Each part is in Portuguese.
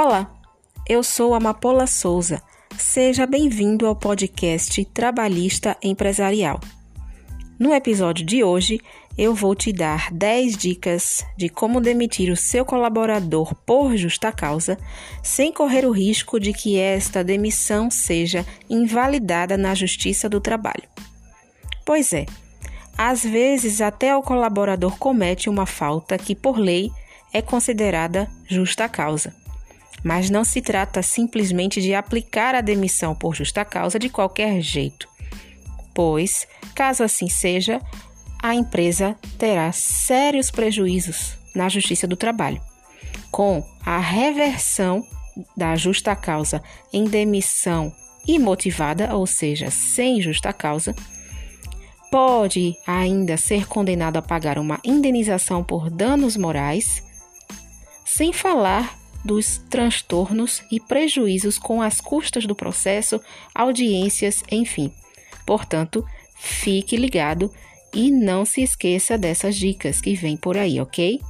Olá, eu sou Amapola Souza. Seja bem-vindo ao podcast Trabalhista Empresarial. No episódio de hoje, eu vou te dar 10 dicas de como demitir o seu colaborador por justa causa, sem correr o risco de que esta demissão seja invalidada na Justiça do Trabalho. Pois é, às vezes até o colaborador comete uma falta que, por lei, é considerada justa causa. Mas não se trata simplesmente de aplicar a demissão por justa causa de qualquer jeito, pois, caso assim seja, a empresa terá sérios prejuízos na Justiça do Trabalho, com a reversão da justa causa em demissão imotivada, ou seja, sem justa causa, pode ainda ser condenado a pagar uma indenização por danos morais, sem falar dos transtornos e prejuízos com as custas do processo, audiências, enfim. Portanto, fique ligado e não se esqueça dessas dicas que vem por aí, ok?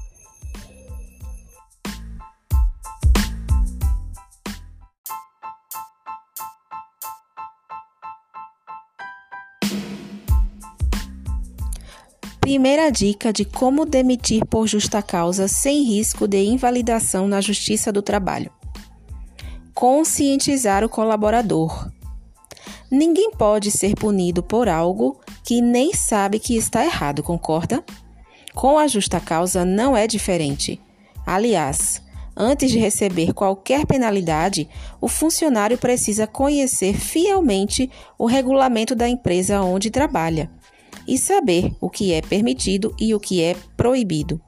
Primeira dica de como demitir por justa causa sem risco de invalidação na Justiça do Trabalho. Conscientizar o colaborador. Ninguém pode ser punido por algo que nem sabe que está errado, concorda? Com a justa causa não é diferente. Aliás, antes de receber qualquer penalidade, o funcionário precisa conhecer fielmente o regulamento da empresa onde trabalha e saber o que é permitido e o que é proibido.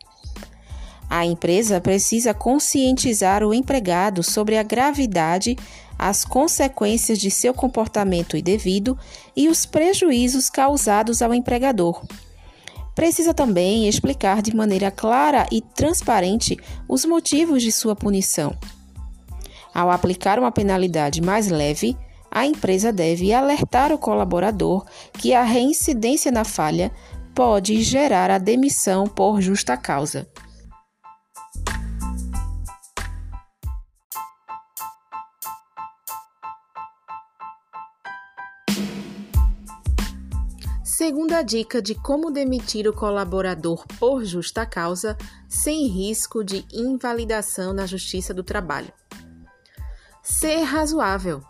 A empresa precisa conscientizar o empregado sobre a gravidade, as consequências de seu comportamento indevido e os prejuízos causados ao empregador. Precisa também explicar de maneira clara e transparente os motivos de sua punição. Ao aplicar uma penalidade mais leve, a empresa deve alertar o colaborador que a reincidência na falha pode gerar a demissão por justa causa. Segunda dica de como demitir o colaborador por justa causa sem risco de invalidação na Justiça do Trabalho. Ser razoável.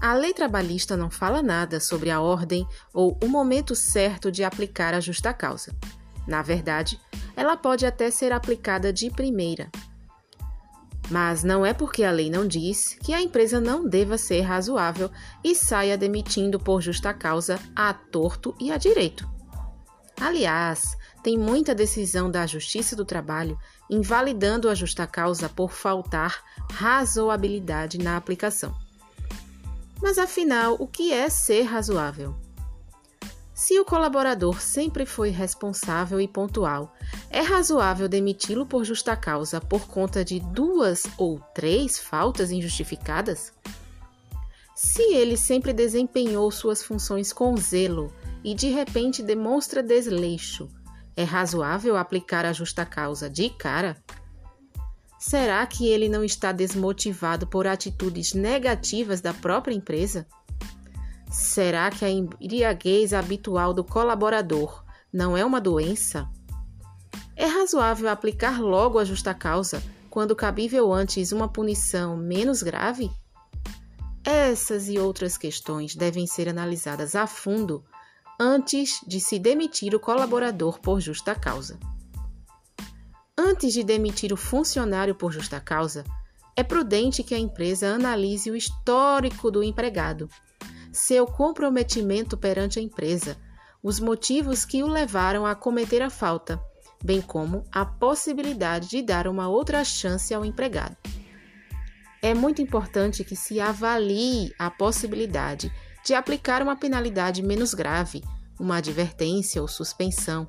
A lei trabalhista não fala nada sobre a ordem ou o momento certo de aplicar a justa causa. Na verdade, ela pode até ser aplicada de primeira. Mas não é porque a lei não diz que a empresa não deva ser razoável e saia demitindo por justa causa a torto e a direito. Aliás, tem muita decisão da Justiça do Trabalho invalidando a justa causa por faltar razoabilidade na aplicação. Mas afinal, o que é ser razoável? Se o colaborador sempre foi responsável e pontual, é razoável demiti-lo por justa causa por conta de duas ou três faltas injustificadas? Se ele sempre desempenhou suas funções com zelo e de repente demonstra desleixo, é razoável aplicar a justa causa de cara? Será que ele não está desmotivado por atitudes negativas da própria empresa? Será que a embriaguez habitual do colaborador não é uma doença? É razoável aplicar logo a justa causa quando cabível antes uma punição menos grave? Essas e outras questões devem ser analisadas a fundo antes de se demitir o colaborador por justa causa. Antes de demitir o funcionário por justa causa, é prudente que a empresa analise o histórico do empregado, seu comprometimento perante a empresa, os motivos que o levaram a cometer a falta, bem como a possibilidade de dar uma outra chance ao empregado. É muito importante que se avalie a possibilidade de aplicar uma penalidade menos grave, uma advertência ou suspensão,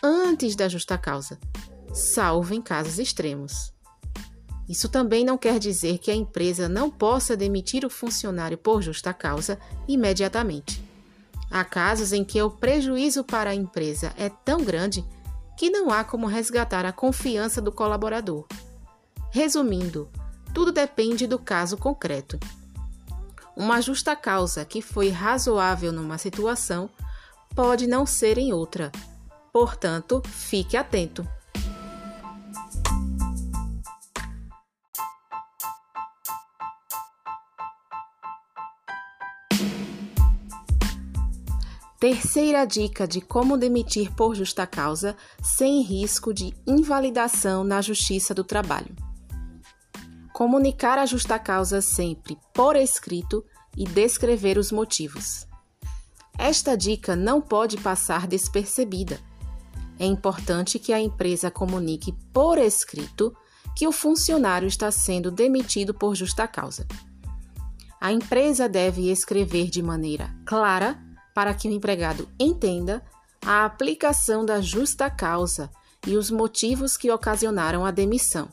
antes da justa causa, salvo em casos extremos. Isso também não quer dizer que a empresa não possa demitir o funcionário por justa causa imediatamente. Há casos em que o prejuízo para a empresa é tão grande que não há como resgatar a confiança do colaborador. Resumindo, tudo depende do caso concreto. Uma justa causa que foi razoável numa situação pode não ser em outra. Portanto, fique atento. Terceira dica de como demitir por justa causa sem risco de invalidação na Justiça do Trabalho. Comunicar a justa causa sempre por escrito e descrever os motivos. Esta dica não pode passar despercebida. É importante que a empresa comunique por escrito que o funcionário está sendo demitido por justa causa. A empresa deve escrever de maneira clara para que o empregado entenda a aplicação da justa causa e os motivos que ocasionaram a demissão,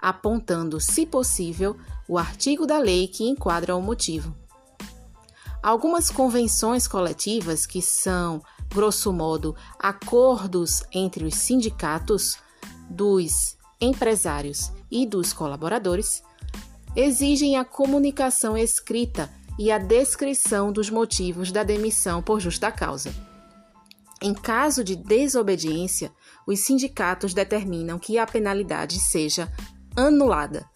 apontando, se possível, o artigo da lei que enquadra o motivo. Algumas convenções coletivas, que são, grosso modo, acordos entre os sindicatos, dos empresários e dos colaboradores, exigem a comunicação escrita e a descrição dos motivos da demissão por justa causa. Em caso de desobediência, os sindicatos determinam que a penalidade seja anulada.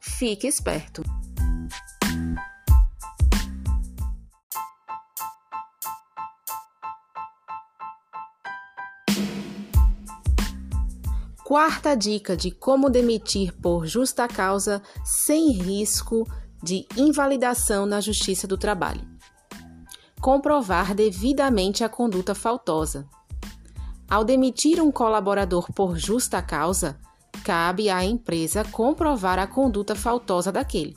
Fique esperto. Quarta dica de como demitir por justa causa sem risco de invalidação na Justiça do Trabalho. Comprovar devidamente a conduta faltosa. Ao demitir um colaborador por justa causa, cabe à empresa comprovar a conduta faltosa daquele.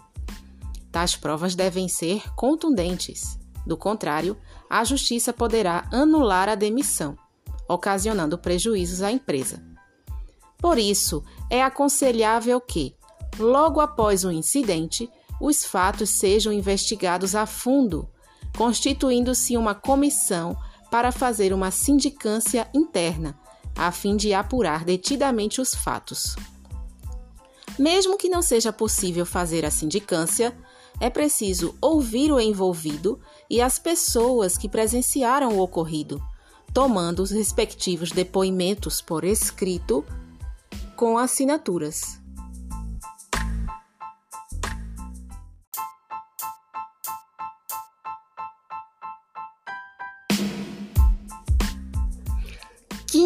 Tais provas devem ser contundentes. Do contrário, a Justiça poderá anular a demissão, ocasionando prejuízos à empresa. Por isso, é aconselhável que, logo após o incidente, os fatos sejam investigados a fundo, constituindo-se uma comissão para fazer uma sindicância interna, a fim de apurar detidamente os fatos. Mesmo que não seja possível fazer a sindicância, é preciso ouvir o envolvido e as pessoas que presenciaram o ocorrido, tomando os respectivos depoimentos por escrito com assinaturas.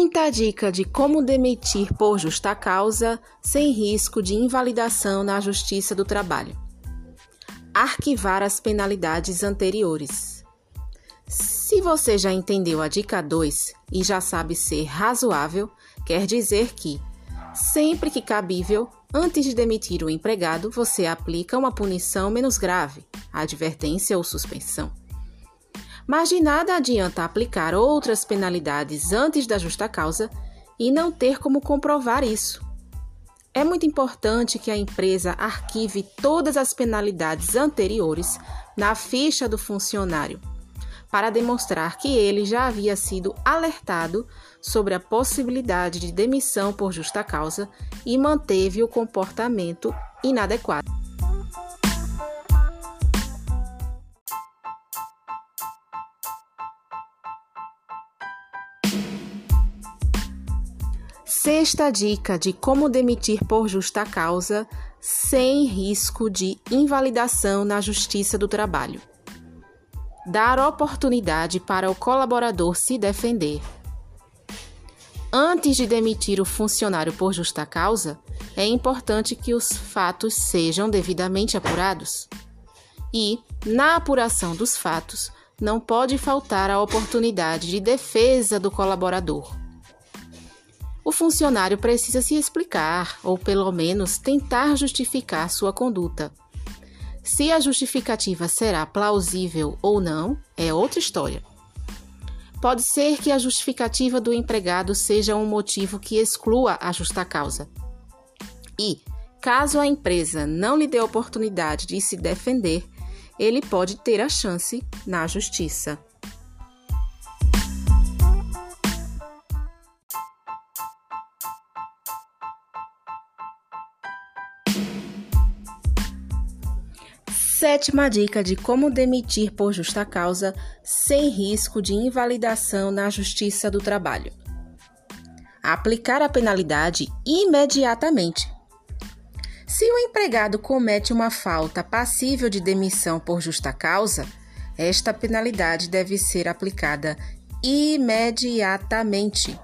Quinta dica de como demitir por justa causa sem risco de invalidação na Justiça do Trabalho. Arquivar as penalidades anteriores. Se você já entendeu a dica 2 e já sabe ser razoável, quer dizer que, sempre que cabível, antes de demitir o empregado, você aplica uma punição menos grave, advertência ou suspensão. Mas de nada adianta aplicar outras penalidades antes da justa causa e não ter como comprovar isso. É muito importante que a empresa arquive todas as penalidades anteriores na ficha do funcionário, para demonstrar que ele já havia sido alertado sobre a possibilidade de demissão por justa causa e manteve o comportamento inadequado. Sexta dica de como demitir por justa causa sem risco de invalidação na Justiça do Trabalho. Dar oportunidade para o colaborador se defender. Antes de demitir o funcionário por justa causa, é importante que os fatos sejam devidamente apurados. E, na apuração dos fatos, não pode faltar a oportunidade de defesa do colaborador o funcionário precisa se explicar ou, pelo menos, tentar justificar sua conduta. Se a justificativa será plausível ou não, é outra história. Pode ser que a justificativa do empregado seja um motivo que exclua a justa causa. E, caso a empresa não lhe dê oportunidade de se defender, ele pode ter a chance na justiça. Sétima dica de como demitir por justa causa sem risco de invalidação na Justiça do Trabalho. Aplicar a penalidade imediatamente. Se o empregado comete uma falta passível de demissão por justa causa, esta penalidade deve ser aplicada imediatamente.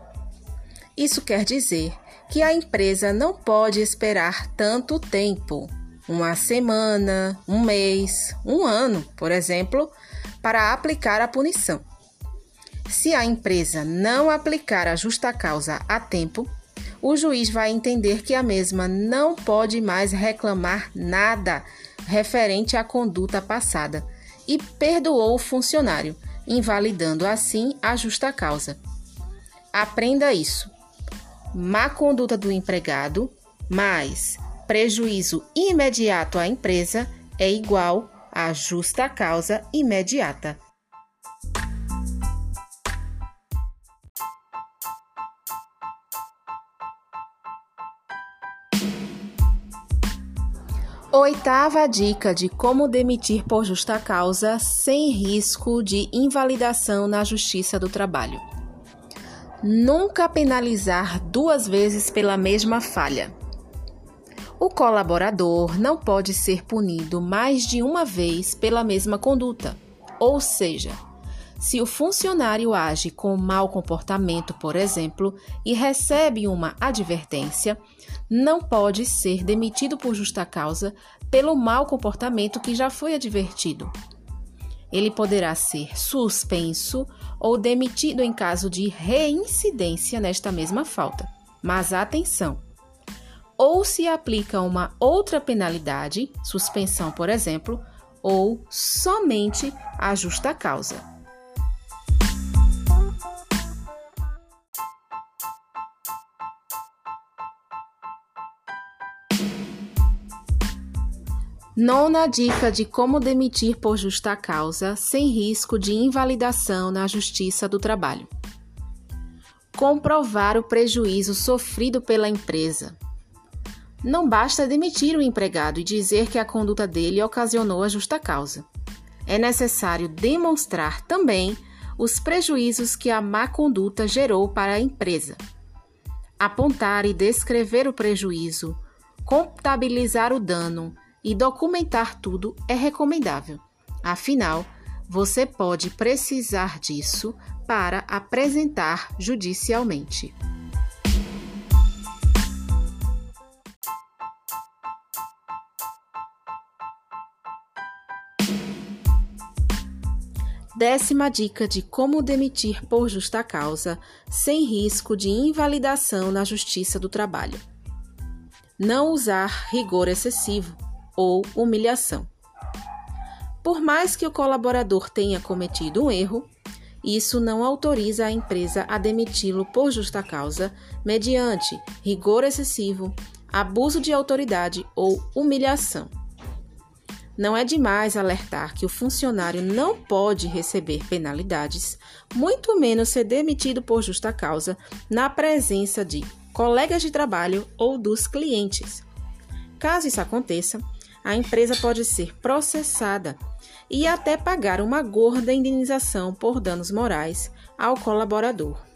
Isso quer dizer que a empresa não pode esperar tanto tempo uma semana, um mês, um ano, por exemplo, para aplicar a punição. Se a empresa não aplicar a justa causa a tempo, o juiz vai entender que a mesma não pode mais reclamar nada referente à conduta passada e perdoou o funcionário, invalidando assim a justa causa. Aprenda isso. Má conduta do empregado mais prejuízo imediato à empresa é igual a justa causa imediata. Oitava dica de como demitir por justa causa sem risco de invalidação na Justiça do Trabalho. Nunca penalizar duas vezes pela mesma falha. O colaborador não pode ser punido mais de uma vez pela mesma conduta, ou seja, se o funcionário age com mau comportamento, por exemplo, e recebe uma advertência, não pode ser demitido por justa causa pelo mau comportamento que já foi advertido. Ele poderá ser suspenso ou demitido em caso de reincidência nesta mesma falta. Mas atenção! Ou se aplica uma outra penalidade, suspensão, por exemplo, ou somente a justa causa. Nona dica de como demitir por justa causa sem risco de invalidação na Justiça do Trabalho. Comprovar o prejuízo sofrido pela empresa. Não basta demitir o empregado e dizer que a conduta dele ocasionou a justa causa. É necessário demonstrar também os prejuízos que a má conduta gerou para a empresa. Apontar e descrever o prejuízo, contabilizar o dano e documentar tudo é recomendável. Afinal, você pode precisar disso para apresentar judicialmente. Décima dica de como demitir por justa causa, sem risco de invalidação na Justiça do Trabalho. Não usar rigor excessivo ou humilhação. Por mais que o colaborador tenha cometido um erro, isso não autoriza a empresa a demiti-lo por justa causa, mediante rigor excessivo, abuso de autoridade ou humilhação. Não é demais alertar que o funcionário não pode receber penalidades, muito menos ser demitido por justa causa, na presença de colegas de trabalho ou dos clientes. Caso isso aconteça, a empresa pode ser processada e até pagar uma gorda indenização por danos morais ao colaborador.